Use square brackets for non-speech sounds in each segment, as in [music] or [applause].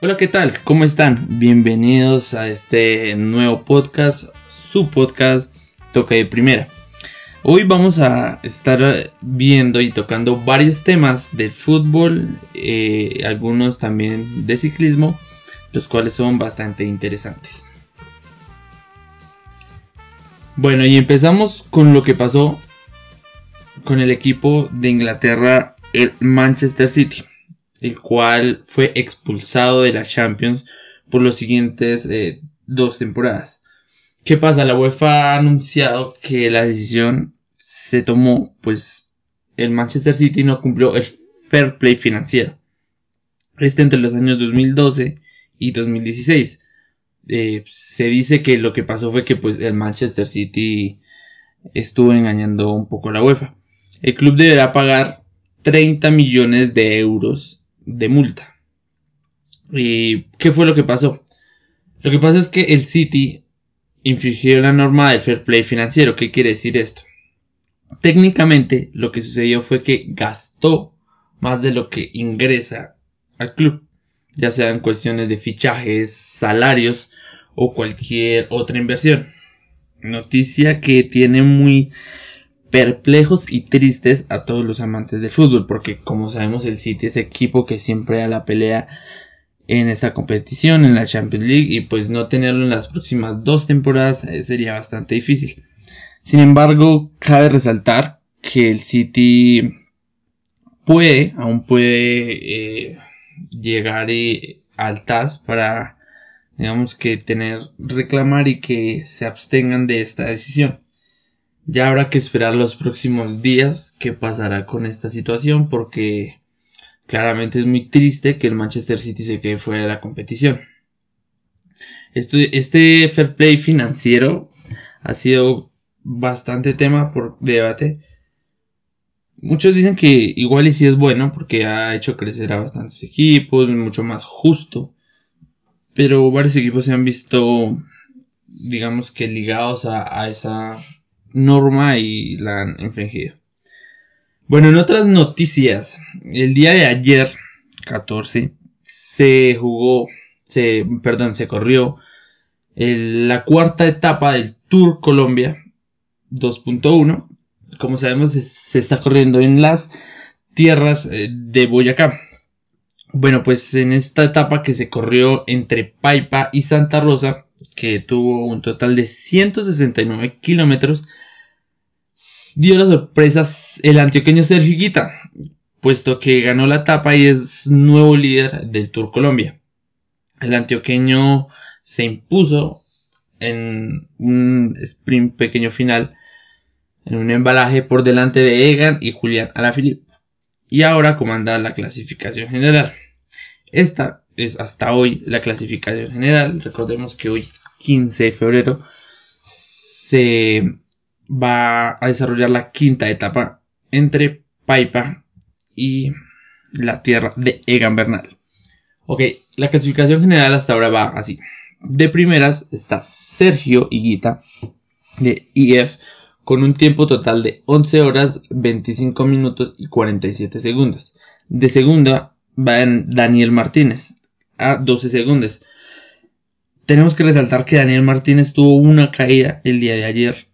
Hola, ¿qué tal? ¿Cómo están? Bienvenidos a este nuevo podcast, su podcast Toca de Primera. Hoy vamos a estar viendo y tocando varios temas del fútbol, eh, algunos también de ciclismo, los cuales son bastante interesantes. Bueno, y empezamos con lo que pasó con el equipo de Inglaterra, el Manchester City el cual fue expulsado de la Champions por los siguientes eh, dos temporadas. ¿Qué pasa? La UEFA ha anunciado que la decisión se tomó, pues el Manchester City no cumplió el fair play financiero. Este entre los años 2012 y 2016. Eh, se dice que lo que pasó fue que pues el Manchester City estuvo engañando un poco a la UEFA. El club deberá pagar 30 millones de euros de multa. ¿Y qué fue lo que pasó? Lo que pasa es que el City infringió la norma del fair play financiero. ¿Qué quiere decir esto? Técnicamente lo que sucedió fue que gastó más de lo que ingresa al club, ya sea en cuestiones de fichajes, salarios o cualquier otra inversión. Noticia que tiene muy perplejos y tristes a todos los amantes del fútbol, porque como sabemos el City es equipo que siempre da la pelea en esta competición, en la Champions League, y pues no tenerlo en las próximas dos temporadas eh, sería bastante difícil. Sin embargo, cabe resaltar que el City puede, aún puede eh, llegar eh, al TAS para, digamos que tener, reclamar y que se abstengan de esta decisión. Ya habrá que esperar los próximos días qué pasará con esta situación porque claramente es muy triste que el Manchester City se quede fuera de la competición. Este, este fair play financiero ha sido bastante tema por debate. Muchos dicen que igual y si es bueno porque ha hecho crecer a bastantes equipos, mucho más justo. Pero varios equipos se han visto, digamos que ligados a esa norma y la han infringido. Bueno, en otras noticias, el día de ayer, 14, se jugó, se, perdón, se corrió la cuarta etapa del Tour Colombia 2.1. Como sabemos, se, está corriendo en las tierras eh, de Boyacá. Bueno, pues en esta etapa que se corrió entre Paipa y Santa Rosa, que tuvo un total de 169 kilómetros, dio la sorpresa el antioqueño Sergio Guita, puesto que ganó la etapa y es nuevo líder del Tour Colombia. El antioqueño se impuso en un sprint pequeño final, en un embalaje por delante de Egan y Julián Alaphilippe, y ahora comanda la clasificación general. Esta es hasta hoy la clasificación general. Recordemos que hoy, 15 de febrero, se va a desarrollar la quinta etapa entre Paipa y la tierra de Egan Bernal. Ok, la clasificación general hasta ahora va así. De primeras está Sergio Higuita de IF con un tiempo total de 11 horas 25 minutos y 47 segundos. De segunda va Daniel Martínez a 12 segundos. Tenemos que resaltar que Daniel Martínez tuvo una caída el día de ayer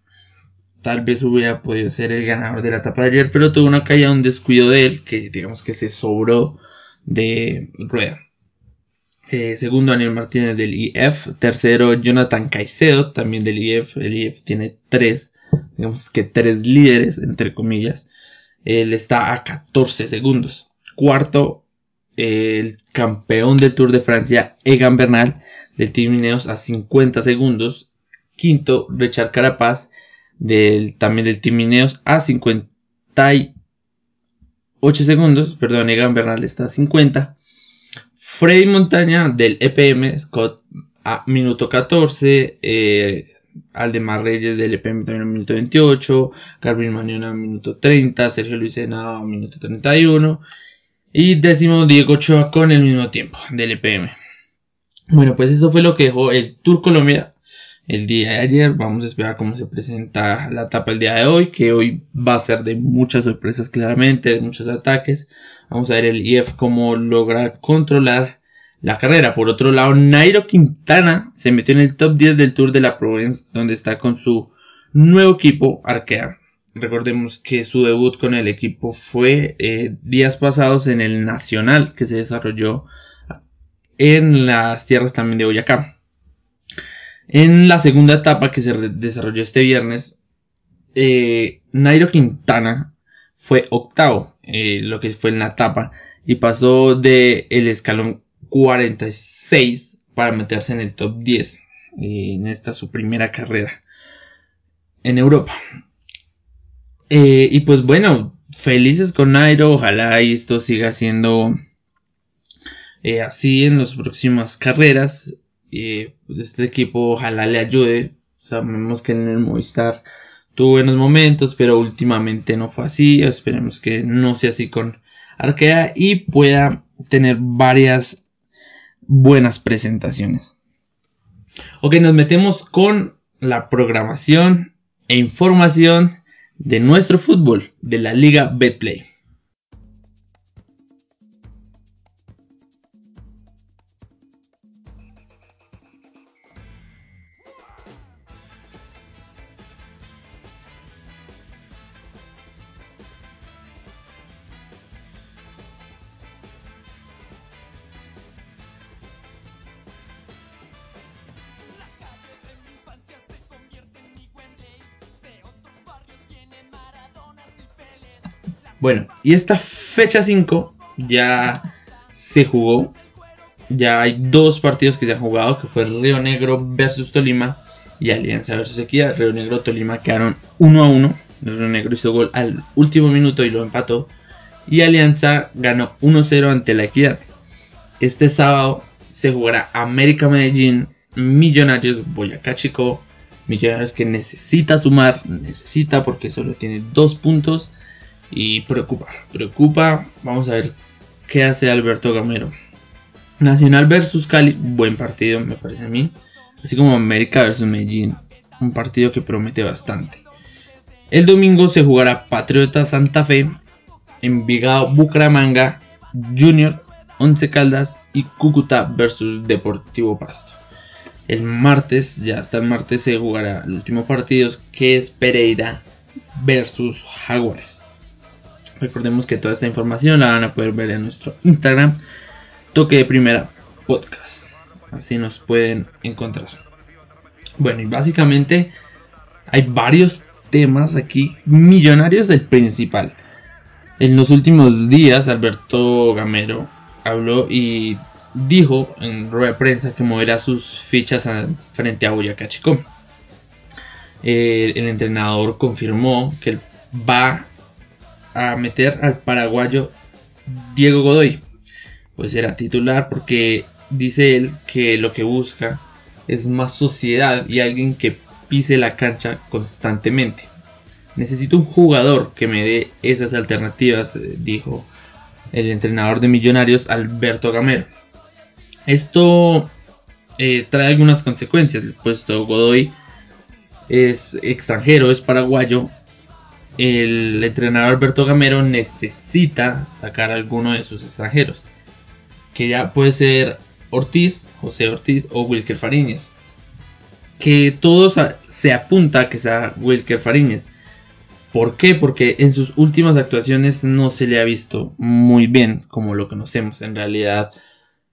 tal vez hubiera podido ser el ganador de la etapa de ayer, pero tuvo una caída, un descuido de él, que digamos que se sobró de rueda. Eh, segundo, Daniel Martínez del IF. Tercero, Jonathan Caicedo, también del IF. El IF tiene tres, digamos que tres líderes, entre comillas. Él está a 14 segundos. Cuarto, el campeón del Tour de Francia, Egan Bernal, del Team Ineos, a 50 segundos. Quinto, Richard Carapaz, del, también del Team Ineos a 58 segundos, perdón, Egan Bernal está a 50. Freddy Montaña del EPM, Scott a minuto 14, eh, Aldemar Reyes del EPM también a minuto 28, Carvin Manion a minuto 30, Sergio Luisena a minuto 31 y décimo Diego Ochoa con el mismo tiempo del EPM. Bueno, pues eso fue lo que dejó el Tour Colombia el día de ayer. Vamos a esperar cómo se presenta la etapa el día de hoy, que hoy va a ser de muchas sorpresas claramente, de muchos ataques. Vamos a ver el IF cómo logra controlar la carrera. Por otro lado, Nairo Quintana se metió en el top 10 del Tour de la Provence, donde está con su nuevo equipo Arkea. Recordemos que su debut con el equipo fue eh, días pasados en el Nacional que se desarrolló en las tierras también de Boyacá. En la segunda etapa que se desarrolló este viernes, eh, Nairo Quintana fue octavo, eh, lo que fue en la etapa, y pasó de el escalón 46 para meterse en el top 10 eh, en esta su primera carrera en Europa. Eh, y pues bueno, felices con Nairo, ojalá esto siga siendo eh, así en las próximas carreras. este equipo ojalá le ayude. Sabemos que en el Movistar tuvo buenos momentos, pero últimamente no fue así. Esperemos que no sea así con Arkea y pueda tener varias buenas presentaciones. Ok, nos metemos con la programación e información de nuestro fútbol de la Liga Betplay. Bueno, y esta fecha 5 ya se jugó. Ya hay dos partidos que se han jugado, que fue Río Negro versus Tolima y Alianza versus Equidad. Río Negro Tolima quedaron 1 a 1. Río Negro hizo gol al último minuto y lo empató. Y Alianza ganó 1-0 ante la Equidad. Este sábado se jugará América Medellín, Millonarios Boyacá Chico. Millonarios que necesita sumar, necesita porque solo tiene dos puntos y preocupa, preocupa. Vamos a ver qué hace Alberto Gamero. Nacional versus Cali, buen partido me parece a mí. Así como América versus Medellín, un partido que promete bastante. El domingo se jugará Patriota Santa Fe, Envigado Bucaramanga, Junior, Once Caldas y Cúcuta versus Deportivo Pasto. El martes, ya hasta el martes se jugará el último partido que es Pereira versus Jaguares. Recordemos que toda esta información la van a poder ver en nuestro Instagram, Toque de Primera Podcast. Así nos pueden encontrar. Bueno, y básicamente hay varios temas aquí millonarios del principal. En los últimos días, Alberto Gamero habló y dijo en rueda de prensa que moverá sus fichas frente a Boyacá Chico. el entrenador confirmó que va a meter al paraguayo Diego Godoy. Pues será titular porque dice él que lo que busca es más sociedad y alguien que pise la cancha constantemente. Necesito un jugador que me dé esas alternativas, eh, dijo el entrenador de Millonarios Alberto Gamero. Esto eh, trae algunas consecuencias, puesto Godoy es extranjero, es paraguayo el entrenador Alberto Gamero necesita sacar a alguno de sus extranjeros. Que ya puede ser Ortiz, José Ortiz o Wilker Fariñez. Que todos se apunta a que sea Wilker Fariñez. ¿Por qué? Porque en sus últimas actuaciones no se le ha visto muy bien como lo conocemos. En realidad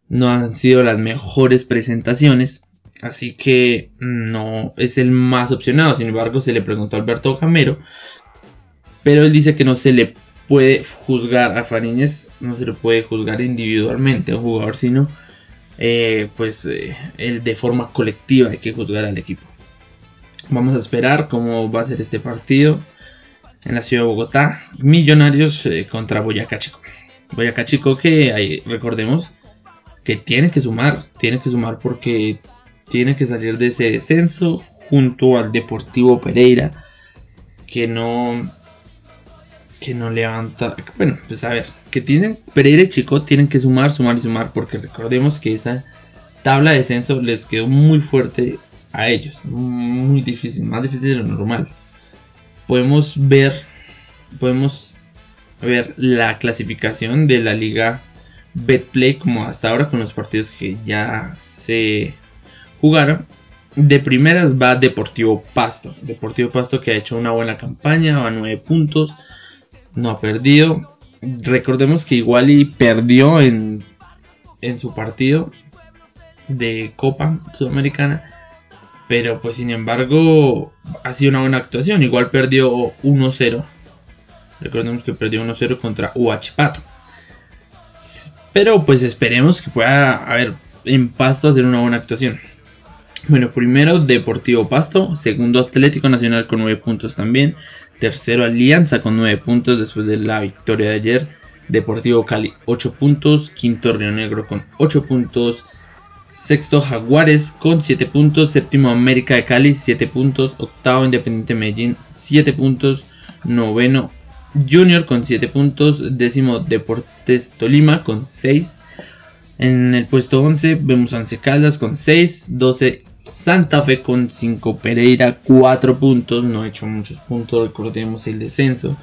no han sido las mejores presentaciones. Así que no es el más opcionado. Sin embargo, se le preguntó a Alberto Gamero pero él dice que no se le puede juzgar a Fariñez, no se le puede juzgar individualmente a un jugador, sino eh, pues eh, de forma colectiva hay que juzgar al equipo. Vamos a esperar cómo va a ser este partido en la ciudad de Bogotá. Millonarios eh, contra Boyacá Chico. Boyacá Chico que hay, recordemos que tiene que sumar, tiene que sumar porque tiene que salir de ese descenso junto al Deportivo Pereira que no que no levanta. Bueno, pues a ver, que tienen Pereira y Chico tienen que sumar, sumar y sumar, porque recordemos que esa tabla de descenso les quedó muy fuerte a ellos, muy difícil, más difícil de lo normal. Podemos ver, podemos ver la clasificación de la liga Betplay como hasta ahora con los partidos que ya se jugaron. De primeras va Deportivo Pasto. Deportivo Pasto que ha hecho una buena campaña, va a 9 puntos, no ha perdido. Recordemos que Iguali perdió en, en su partido de Copa Sudamericana. Pero pues sin embargo ha sido una buena actuación. Igual perdió 1-0. Recordemos que perdió 1-0 contra Huachipato. Pero pues esperemos que pueda haber en Pasto hacer una buena actuación. Bueno, primero Deportivo Pasto, segundo Atlético Nacional con 9 puntos también, tercero Alianza con 9 puntos después de la victoria de ayer, Deportivo Cali 8 puntos, quinto Río Negro con 8 puntos, sexto Jaguares con 7 puntos, séptimo América de Cali 7 puntos, octavo Independiente Medellín 7 puntos, noveno Junior con 7 puntos, décimo Deportes Tolima con 6. En el puesto 11 vemos a Once Caldas con 6, 12 Santa Fe con 5, Pereira 4 puntos, no ha hecho muchos puntos, recordemos el descenso.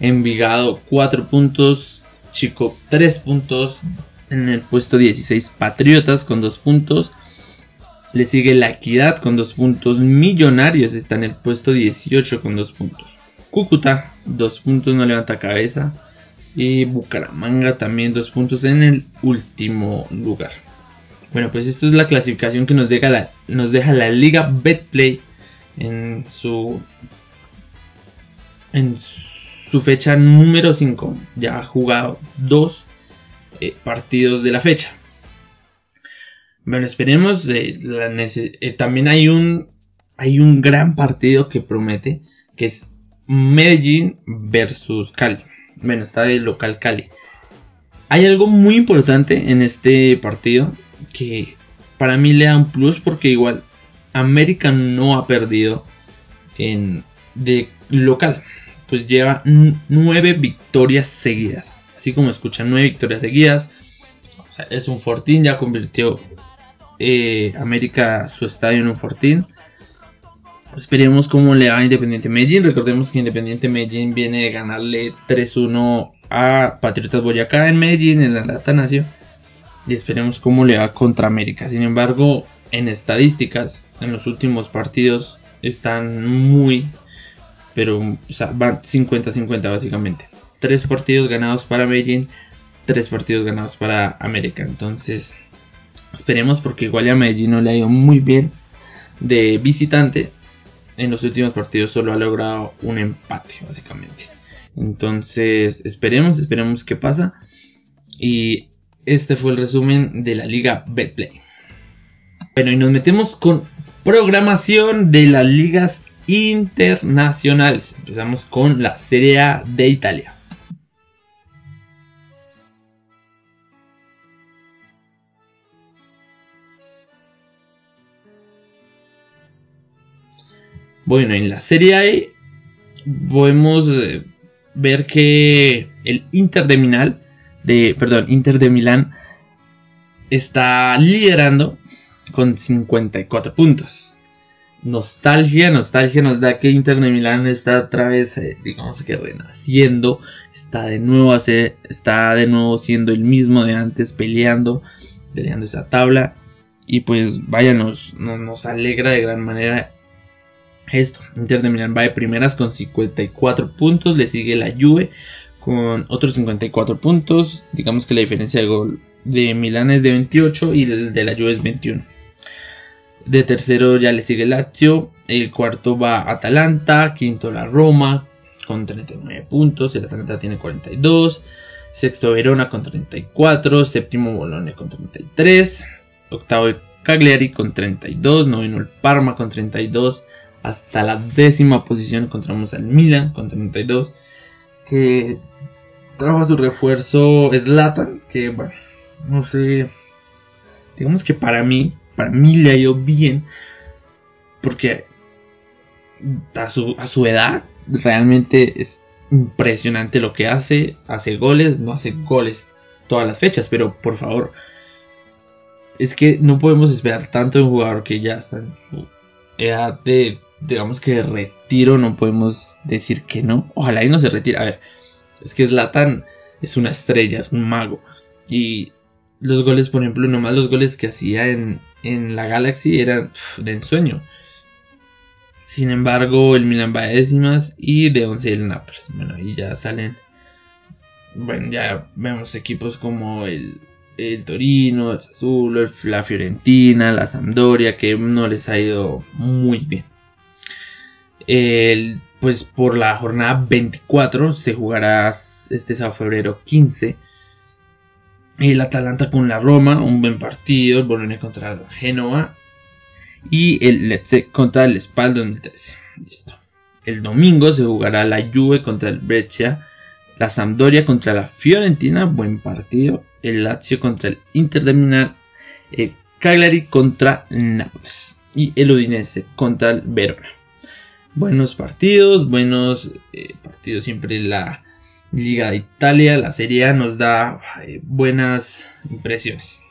Envigado 4 puntos, Chico 3 puntos, en el puesto 16 Patriotas con 2 puntos. Le sigue La Equidad con 2 puntos. Millonarios está en el puesto 18 con 2 puntos. Cúcuta 2 puntos no levanta cabeza. Y Bucaramanga también 2 puntos en el último lugar. Bueno, pues esto es la clasificación que nos deja la, nos deja la Liga Betplay en su en su fecha número 5. Ya ha jugado 2 eh, partidos de la fecha. Bueno, esperemos. Eh, eh, también hay un hay un gran partido que promete que es Medellín versus Cali. Bueno, está de local Cali. Hay algo muy importante en este partido que para mí le da un plus porque igual América no ha perdido en de local. Pues lleva nueve victorias seguidas. Así como escuchan, nueve victorias seguidas. es un fortín, ya convirtió eh, América su estadio en un fortín. Esperemos cómo le va a Independiente Medellín. Recordemos que Independiente Medellín viene de ganarle 3-1 a Patriotas Boyacá en Medellín, en la Nación y esperemos cómo le va contra América. Sin embargo, en estadísticas, en los últimos partidos están muy, pero o sea, van 50-50 básicamente. Tres partidos ganados para Medellín, tres partidos ganados para América. Entonces, esperemos porque igual a Medellín no le ha ido muy bien de visitante. En los últimos partidos solo ha logrado un empate, básicamente. Entonces, esperemos, esperemos qué pasa. Y este fue el resumen de la liga Betplay. Bueno, y nos metemos con programación de las ligas internacionales. Empezamos con la Serie A de Italia. Bueno, en la Serie A podemos eh, ver que el Inter de Milán de, perdón, Inter de Milán está liderando con 54 puntos. Nostalgia, nostalgia nos da que Inter de Milán está otra vez, eh, digamos que renaciendo, está de nuevo está de nuevo siendo el mismo de antes, peleando, peleando esa tabla. Y pues vaya, nos, nos alegra de gran manera esto. Inter de Milán va de primeras con 54 puntos, le sigue la Juve con otros 54 puntos. Digamos que la diferencia de gol de Milán es de 28 y de, la Juve es 21. De tercero ya le sigue Lazio, el cuarto va Atalanta, quinto la Roma con 39 puntos, el Atalanta tiene 42, sexto Verona con 34, séptimo Bologna con 33, octavo Cagliari con 32, noveno el Parma con 32, hasta la décima posición encontramos al Milan con 32 que trajo a su refuerzo Slatan, que bueno, no sé, digamos que para mí, para mí le ha ido bien, porque a su, a su edad realmente es impresionante lo que hace, hace goles, no hace goles todas las fechas, pero por favor, es que no podemos esperar tanto de un jugador que ya está en su edad de digamos que de retiro no podemos decir que no. Ojalá y no se retire. A ver, es que Zlatan es una estrella, es un mago. Y los goles, por ejemplo, nomás los goles que hacía en, en la Galaxy eran de ensueño. Sin embargo, el Milan va a décimas y de 11 el Nápoles. Bueno, ahí ya salen. Bueno, ya vemos equipos como el, el Torino, el Sassuolo, la Fiorentina, la Sampdoria, que no les ha ido muy bien. El, pues por la jornada 24 se jugará este sábado febrero 15 el Atalanta con la Roma, un buen partido, el Bolonia contra el Genoa y el Lecce contra el Spal 2013. Listo. El domingo se jugará la Juve contra el Brescia, la Sampdoria contra la Fiorentina, buen partido, el Lazio contra el Inter de Milán, el Cagliari contra Nápoles y el Udinese contra el Verona. Buenos partidos, buenos eh, partidos siempre la Liga de Italia, la Serie A nos da eh, buenas impresiones.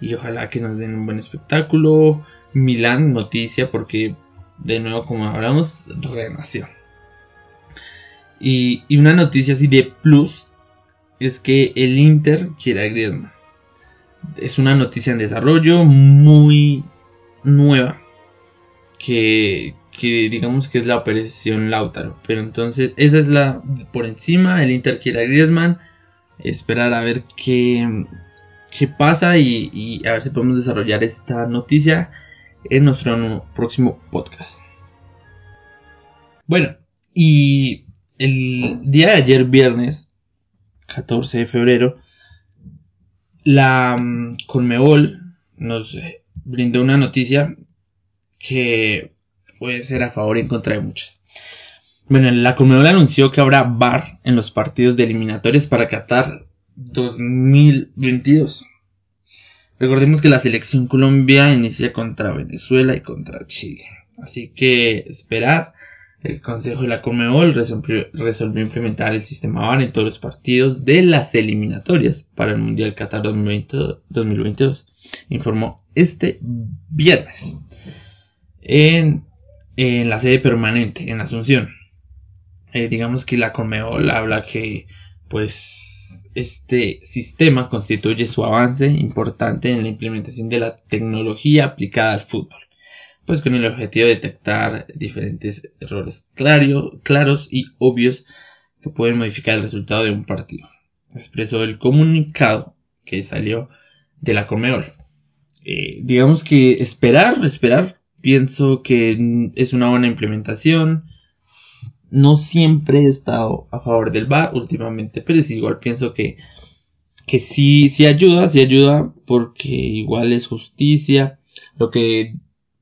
Y ojalá que nos den un buen espectáculo. Milán, noticia, porque de nuevo, como hablamos, renació. Y, y una noticia así de plus es que el Inter quiere a Griezmann. Es una noticia en desarrollo muy nueva. Que, que digamos que es la operación Lautaro. Pero entonces, esa es la por encima. El Inter quiere a Griezmann. Esperar a ver qué, qué pasa y, a ver si podemos desarrollar esta noticia en nuestro próximo podcast. Bueno, y el día de ayer, viernes 14 de febrero, la mm, Conmebol nos brindó una noticia que puede ser a favor y en contra de muchos. Bueno, la Conmebol anunció que habrá VAR en los partidos de eliminatorios para Qatar 2022. Recordemos que la selección Colombia inicia contra Venezuela y contra Chile. Así que esperar. El Consejo de la Conmebol resolvió, implementar el sistema VAR en todos los partidos de las eliminatorias para el Mundial Qatar 2022, informó este viernes en en la sede permanente en Asunción. Eh, digamos que la Conmebol habla que pues este sistema constituye su avance importante en la implementación de la tecnología aplicada al fútbol, pues con el objetivo de detectar diferentes errores claros y obvios que pueden modificar el resultado de un partido. Expresó el comunicado que salió de la Conmebol. Eh, digamos que esperar, esperar Pienso que es una buena implementación. No siempre he estado a favor del bar últimamente, pero es igual pienso que, que sí, sí ayuda, sí ayuda porque igual es justicia. Lo que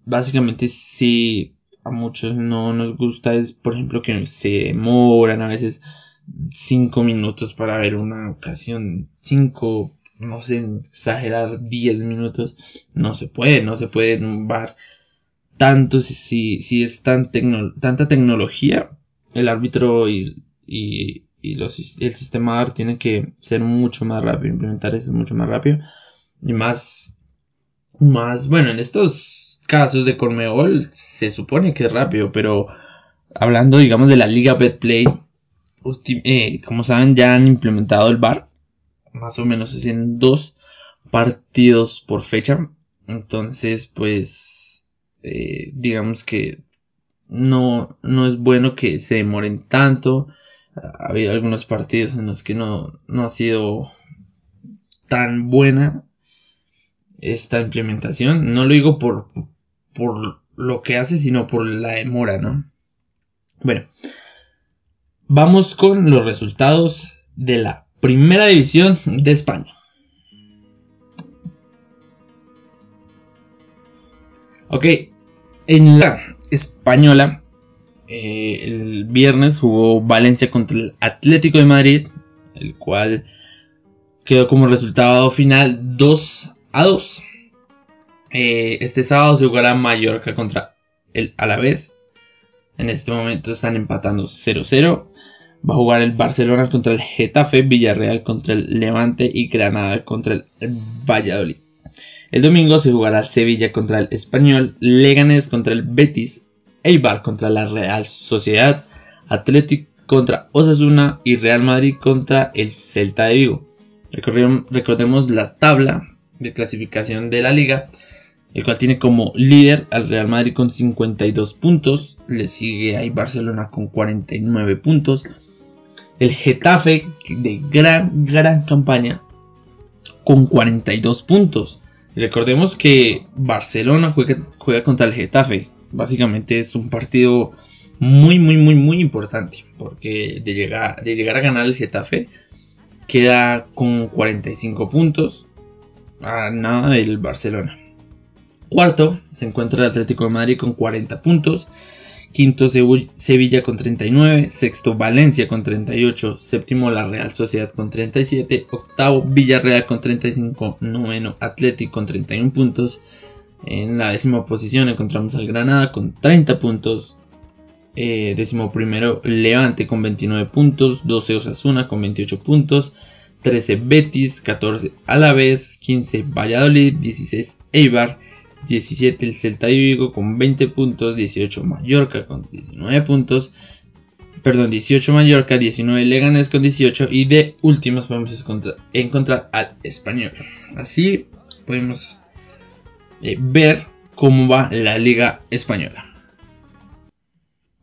básicamente sí a muchos no nos gusta es, por ejemplo, que se demoran a veces cinco minutos para ver una ocasión, cinco, no sé, exagerar diez minutos, no se puede, no se puede en un bar tanto si, si es tan tanta tecnología, el árbitro y, y, los, el sistema AR tiene que ser mucho más rápido, implementar eso mucho más rápido y más, más, bueno, en estos casos de Cormeol se supone que es rápido, pero hablando, digamos, de la Liga Betplay, eh, como saben, ya han implementado el VAR, más o menos es en dos partidos por fecha, entonces, pues, eh, digamos que no, no es bueno que se demoren tanto. Ha habido algunos partidos en los que no, no ha sido tan buena esta implementación. No lo digo por, por lo que hace, sino por la demora, ¿no? Bueno, vamos con los resultados de la primera división de España. Ok, en la española, eh, el viernes jugó Valencia contra el Atlético de Madrid, el cual quedó como resultado final 2 a 2. Eh, este sábado se jugará Mallorca contra el Alavés. En este momento están empatando 0-0. Va a jugar el Barcelona contra el Getafe, Villarreal contra el Levante y Granada contra el Valladolid. El domingo se jugará Sevilla contra el Español, Leganés contra el Betis, Eibar contra la Real Sociedad, Athletic contra Osasuna y Real Madrid contra el Celta de Vigo. Recordemos la tabla de clasificación de la liga, el cual tiene como líder al Real Madrid con 52 puntos, le sigue ahí Barcelona con 49 puntos, el Getafe de gran, gran campaña con 42 puntos. Recordemos que Barcelona juega, contra el Getafe, básicamente es un partido muy, muy, muy, muy importante. Porque de llegar, de llegar a ganar el Getafe, queda con 45 puntos. A nada del Barcelona. Cuarto se encuentra el Atlético de Madrid con 40 puntos. Quinto Sevilla con 39. Sexto Valencia con 38. Séptimo la Real Sociedad con 37. Octavo Villarreal con 35. Noveno Atlético con 31 puntos. En la décima posición encontramos al Granada con 30 puntos. Eh, décimo primero Levante con 29 puntos. 12 Osasuna con 28 puntos. 13 Betis. 14 Alavés. 15 Valladolid. 16 Eibar. 17 el Celta de Vigo con 20 puntos. 18 Mallorca con 19 puntos. Perdón, 18 Mallorca, 19 Leganés con 18 y de últimos podemos encontrar, al español. Así podemos eh, ver cómo va la liga española.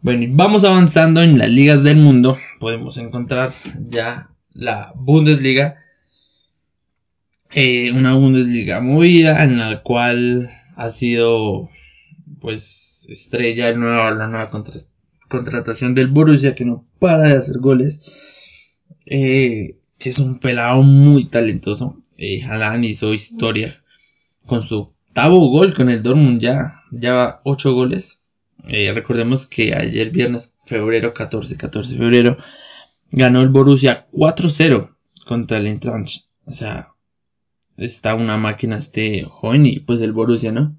Bueno, y vamos avanzando en las ligas del mundo. Podemos encontrar ya la Bundesliga. Eh, una Bundesliga movida en la cual ha sido pues estrella el la nueva contratación del Borussia que no para de hacer goles. Eh, que es un pelado muy talentoso. Eh, Alan hizo historia con su octavo gol con el Dortmund ya, ya va 8 goles. Eh, recordemos que ayer viernes, febrero 14, 14 de febrero, ganó el Borussia 4-0 contra el Eintracht. O sea, está una máquina este joven y pues el Borussia, ¿no?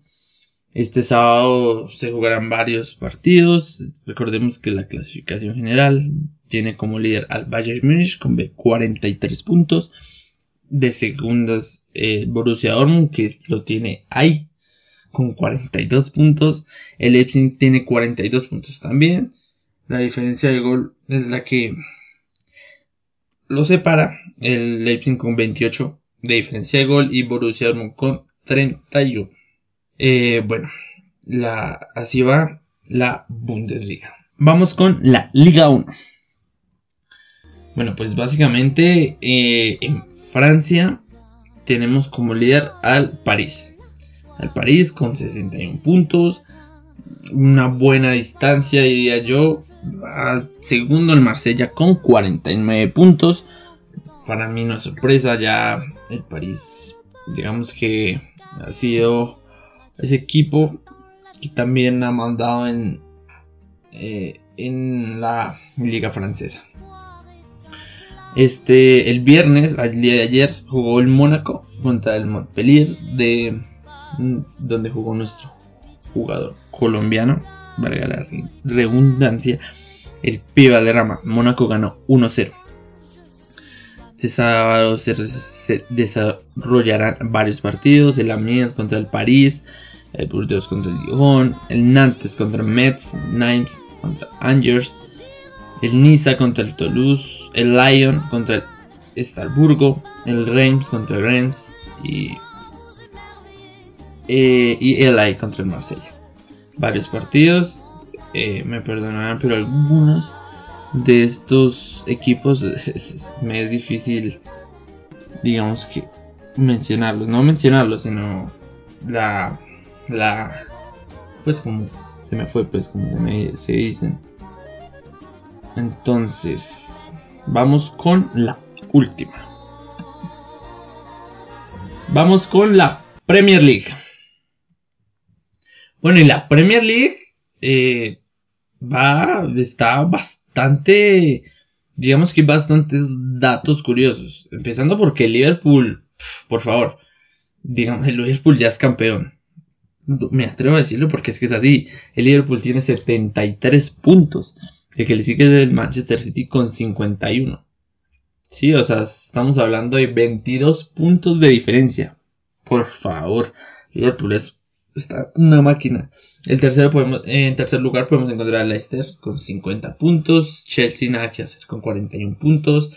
Este sábado se jugarán varios partidos. Recordemos que la clasificación general tiene como líder al Bayern Munich con 43 puntos de segundas eh, Borussia Dortmund que lo tiene ahí con 42 puntos. El Leipzig tiene 42 puntos también. La diferencia de gol es la que lo separa. El Leipzig con 28 de diferencia de gol y Borussia Dortmund con 31. Eh, bueno, la, así va la Bundesliga. Vamos con la Liga 1. Bueno, pues básicamente eh, en Francia tenemos como líder al París. Al París con 61 puntos. Una buena distancia, diría yo. Segundo el Marsella con 49 puntos. Para mí no es sorpresa, ya el París, digamos que ha sido ese equipo que también ha mandado en, eh, en la liga francesa. Este, el viernes, el día de ayer, jugó el Mónaco contra el Montpellier, de mm, donde jugó nuestro jugador colombiano, valga la redundancia, el Piva de Rama. Mónaco ganó 1-0. Este sábado se, desarrollarán varios partidos: el Amiens contra el París, el Burdeos contra el Lyon, el Nantes contra Metz, Nimes contra Angers, el Niza contra el Toulouse, el Lyon contra el Estalburgo, el Reims contra el Rennes y, eh, el AI contra el Marsella. Varios partidos, eh, me perdonarán, pero algunos de estos equipos me [laughs] es difícil, digamos que mencionarlos, no mencionarlos, sino la, la, pues como se me fue, pues como se dicen entonces, vamos con la última. Vamos con la Premier League. Bueno, y la Premier League eh, va, está bastante, digamos que bastantes datos curiosos. Empezando porque Liverpool, por favor, digamos, el Liverpool ya es campeón. Me atrevo a decirlo porque es que es así. El Liverpool tiene 73 puntos. El que le sigue es el Manchester City con 51. Sí, o sea, estamos hablando de 22 puntos de diferencia. Por favor, Liverpool es está una máquina. El tercero podemos, en tercer lugar podemos encontrar a Leicester con 50 puntos. Chelsea nada que hacer con 41 puntos.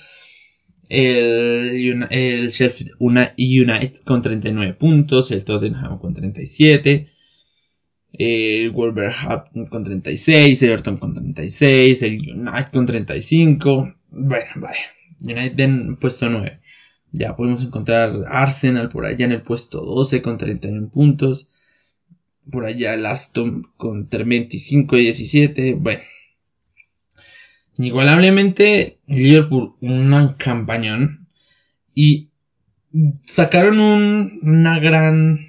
El, el Sheffield United con 39 puntos, el Tottenham con 37, el Wolverhampton con 36, el Everton con 36, el United con 35. Bueno, vaya, United en puesto 9. Ya podemos encontrar Arsenal por allá en el puesto 12 con 31 puntos. Por allá el Aston con 25 y 17. Bueno. Igualablemente Liverpool una campañón. Y sacaron una gran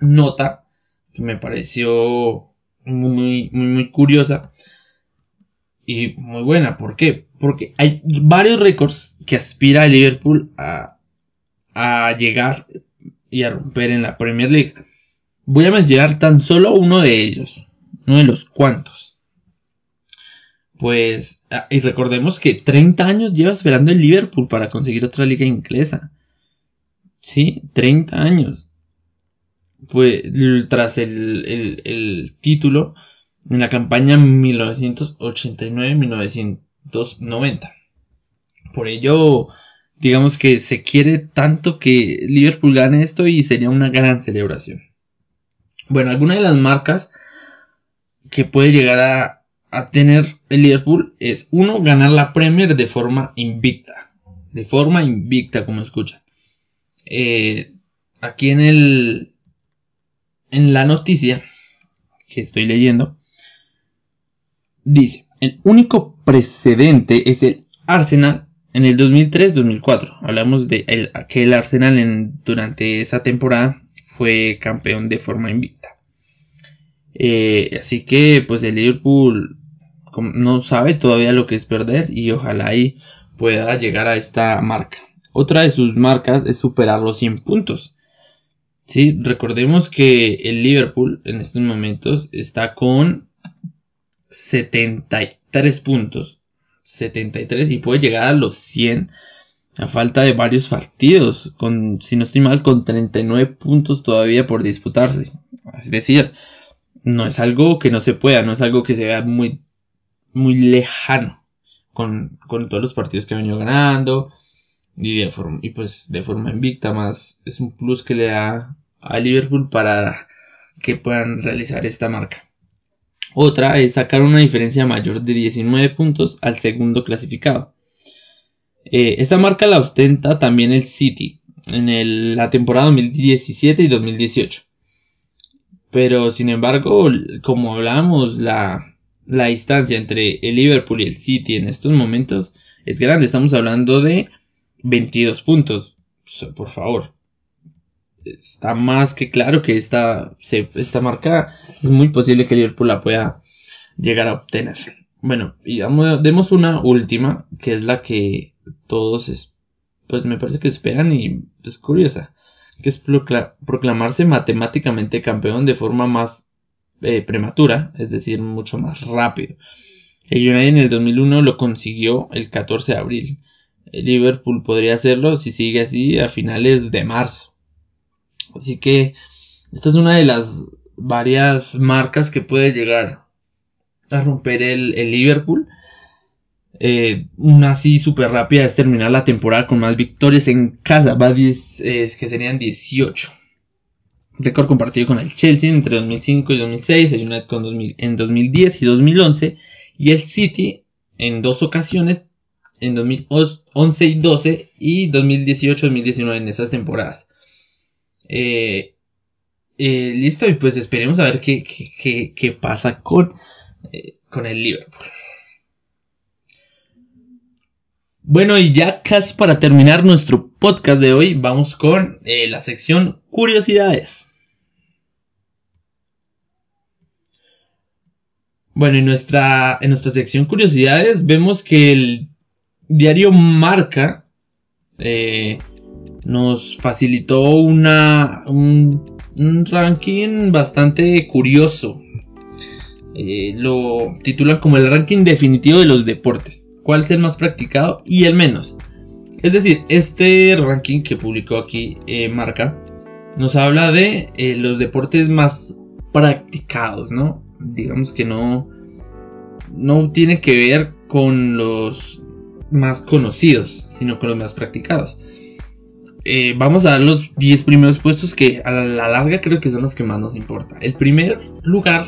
nota que me pareció muy, muy, muy curiosa y muy buena. ¿Por qué? Porque hay varios récords que aspira a Liverpool a, a llegar y a romper en la Premier League. Voy a mencionar tan solo uno de ellos, uno de los cuantos. Pues, ah, y recordemos que 30 años lleva esperando el Liverpool para conseguir otra liga inglesa. Sí, 30 años. Pues, tras el, el, el título, en la campaña 1989-1990. Por ello, digamos que se quiere tanto que Liverpool gane esto y sería una gran celebración. Bueno, alguna de las marcas que puede llegar a, tener el Liverpool es uno ganar la Premier de forma invicta. De forma invicta, como escuchan. Eh, aquí en el en la noticia que estoy leyendo Dice, el único precedente es el Arsenal en el 2003-2004. Hablamos de el, que el Arsenal en, durante esa temporada fue campeón de forma invicta. Eh, así que pues el Liverpool no sabe todavía lo que es perder y ojalá ahí pueda llegar a esta marca. Otra de sus marcas es superar los 100 puntos. Sí, recordemos que el Liverpool en estos momentos está con 73 puntos. 73 y puede llegar a los 100 a falta de varios partidos. Con, si no estoy mal, con 39 puntos todavía por disputarse. Es decir, no es algo que no se pueda, no es algo que se vea muy, muy lejano con, con todos los partidos que ha venido ganando. Y, de forma, y pues de forma invicta más es un plus que le da a Liverpool para que puedan realizar esta marca. Otra es sacar una diferencia mayor de 19 puntos al segundo clasificado. Eh, esta marca la ostenta también el City en la temporada 2017 y 2018. Pero sin embargo, como hablábamos, la, distancia entre el Liverpool y el City en estos momentos es grande. Estamos hablando de 22 puntos. Por favor, está más que claro que esta, esta marca es muy posible que Liverpool la pueda llegar a obtener. Bueno, y demos una última, que es la que todos, pues me parece que esperan y es curiosa, que es proclamarse matemáticamente campeón de forma más eh, prematura, es decir, mucho más rápido. El United en el 2001 lo consiguió el 14 de abril. El Liverpool podría hacerlo si sigue así a finales de marzo. Así que esta es una de las varias marcas que puede llegar a romper el, Liverpool. Eh, una así súper rápida es terminar la temporada con más victorias en casa, va que serían 18. Récord compartido con el Chelsea entre 2005 y 2006, el United con en 2010 y 2011 y el City en dos ocasiones en 2011 y 12 y 2018-2019 en esas temporadas. Eh, eh, listo, y pues esperemos a ver qué, qué, pasa con, con el Liverpool. Bueno, y ya casi para terminar nuestro podcast de hoy, vamos con la sección curiosidades. Bueno, en nuestra, en nuestra sección curiosidades vemos que el diario Marca nos facilitó una, un, ranking bastante curioso. Eh, lo titulan como el ranking definitivo de los deportes. ¿Cuál es el más practicado y el menos? Es decir, este ranking que publicó aquí eh, Marca nos habla de eh, los deportes más practicados, ¿no? Digamos que no, no tiene que ver con los más conocidos, sino con los más practicados. Eh, vamos a dar los 10 primeros puestos que a la larga creo que son los que más nos importa. El primer lugar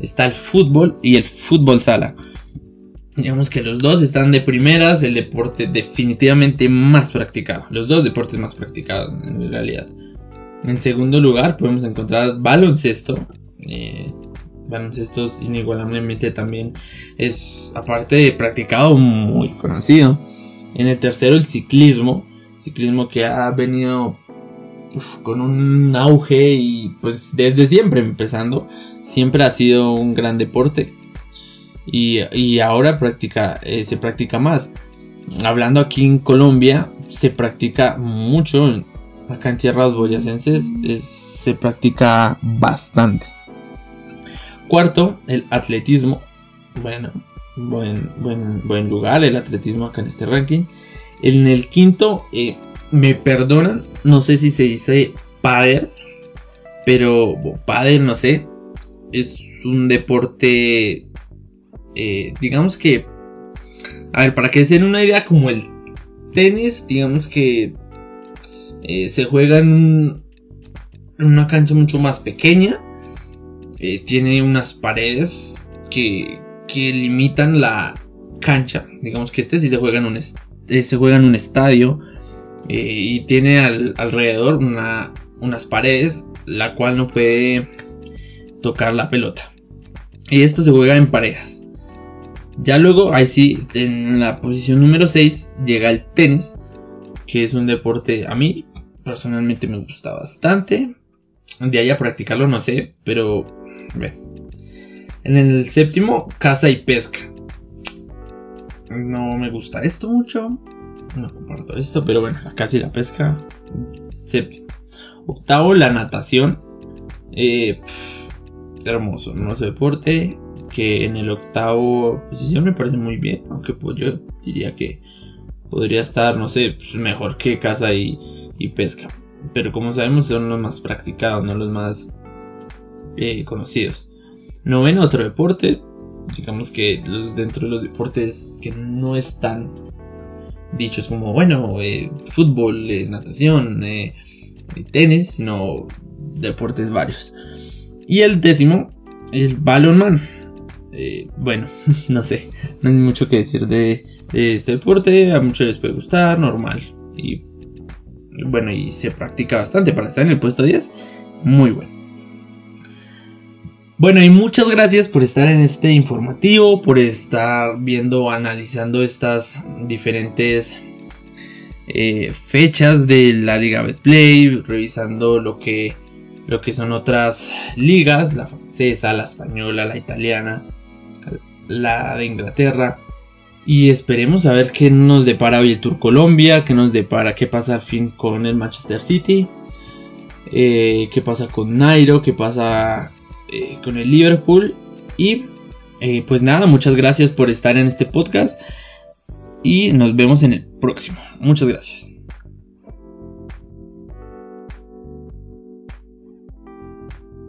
está el fútbol y el fútbol sala. Digamos que los dos están de primeras, el deporte definitivamente más practicado. Los dos deportes más practicados en realidad. En segundo lugar podemos encontrar baloncesto. Eh, baloncesto inigualablemente también es, aparte de practicado, muy conocido. En el tercero el ciclismo. Ciclismo que ha venido con un auge y pues desde siempre empezando. Siempre ha sido un gran deporte y, ahora practica, eh, se practica más. Hablando aquí en Colombia, se practica mucho, acá en tierras boyacenses se practica bastante. Cuarto, el atletismo. Bueno, buen, buen, buen lugar el atletismo acá en este ranking. En el quinto, eh, me perdonan, no sé si se dice padel, pero padel no sé, es un deporte eh, digamos que, a ver, para que se den una idea como el tenis, digamos que eh, se juega en, una cancha mucho más pequeña, eh, tiene unas paredes que, que limitan la cancha, digamos que este sí se juega en un, se juega en un estadio y tiene alrededor una, unas paredes la cual no puede tocar la pelota. Y esto se juega en parejas. Ya luego, ahí sí, en la posición número 6 llega el tenis, que es un deporte a mí personalmente me gusta bastante. De ahí a practicarlo no sé, pero En el séptimo, caza y pesca. No me gusta esto mucho. No comparto esto, pero bueno, la caza y la pesca. Séptimo. Octavo, la natación. Eh, hermoso, hermoso deporte que en el octavo posición me parece muy bien, aunque pues yo diría que podría estar, no sé, pues, mejor que caza y, pesca. Pero como sabemos son los más practicados, no los más eh, conocidos. Noveno, otro deporte. Digamos que los, dentro de los deportes que no están dichos como, bueno, eh, fútbol, eh, natación, tenis, sino deportes varios. Y el décimo, el balonman. Eh, bueno, [laughs] no sé, no hay mucho que decir de, este deporte, a muchos les puede gustar, normal. Y bueno, y se practica bastante para estar en el puesto 10, muy bueno. Bueno, y muchas gracias por estar en este informativo, por estar viendo, analizando estas diferentes eh, fechas de la Liga Betplay, revisando lo que, lo que son otras ligas, la francesa, la española, la italiana, la de Inglaterra. Y esperemos a ver qué nos depara hoy el Tour Colombia, qué nos depara, qué pasa al fin con el Manchester City, eh, qué pasa con Nairo, qué pasa eh, con el Liverpool. Y eh, pues nada, muchas gracias por estar en este podcast y nos vemos en el próximo. Muchas gracias.